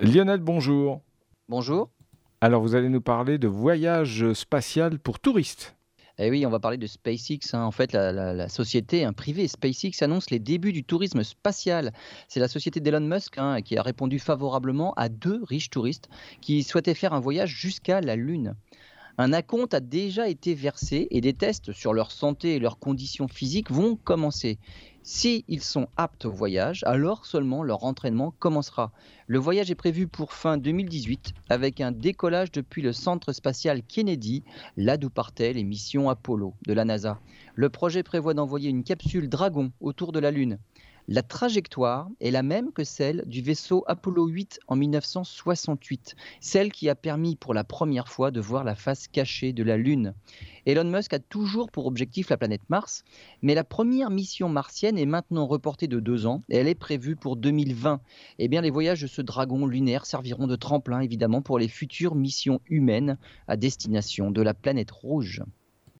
Lionel, bonjour. Bonjour. Alors, vous allez nous parler de voyage spatial pour touristes. Eh oui, on va parler de SpaceX. hein. En fait, la, la- la société hein, privée SpaceX annonce les débuts du tourisme spatial. C'est la société d'Elon Musk hein, qui a répondu favorablement à deux riches touristes qui souhaitaient faire un voyage jusqu'à la Lune. Un acompte a déjà été versé et des tests sur leur santé et leurs conditions physiques vont commencer. Si ils sont aptes au voyage, alors seulement leur entraînement commencera. Le voyage est prévu pour fin 2018 avec un décollage depuis le centre spatial Kennedy, là d'où partaient les missions Apollo de la NASA. Le projet prévoit d'envoyer une capsule Dragon autour de la Lune. La trajectoire est la même que celle du vaisseau Apollo 8 en 1968, celle qui a permis pour la première fois de voir la face cachée de la Lune. Elon Musk a toujours pour objectif la planète Mars, mais la première mission martienne est maintenant reportée de deux ans et elle est prévue pour 2020. Eh bien, les voyages de ce dragon lunaire serviront de tremplin évidemment pour les futures missions humaines à destination de la planète rouge.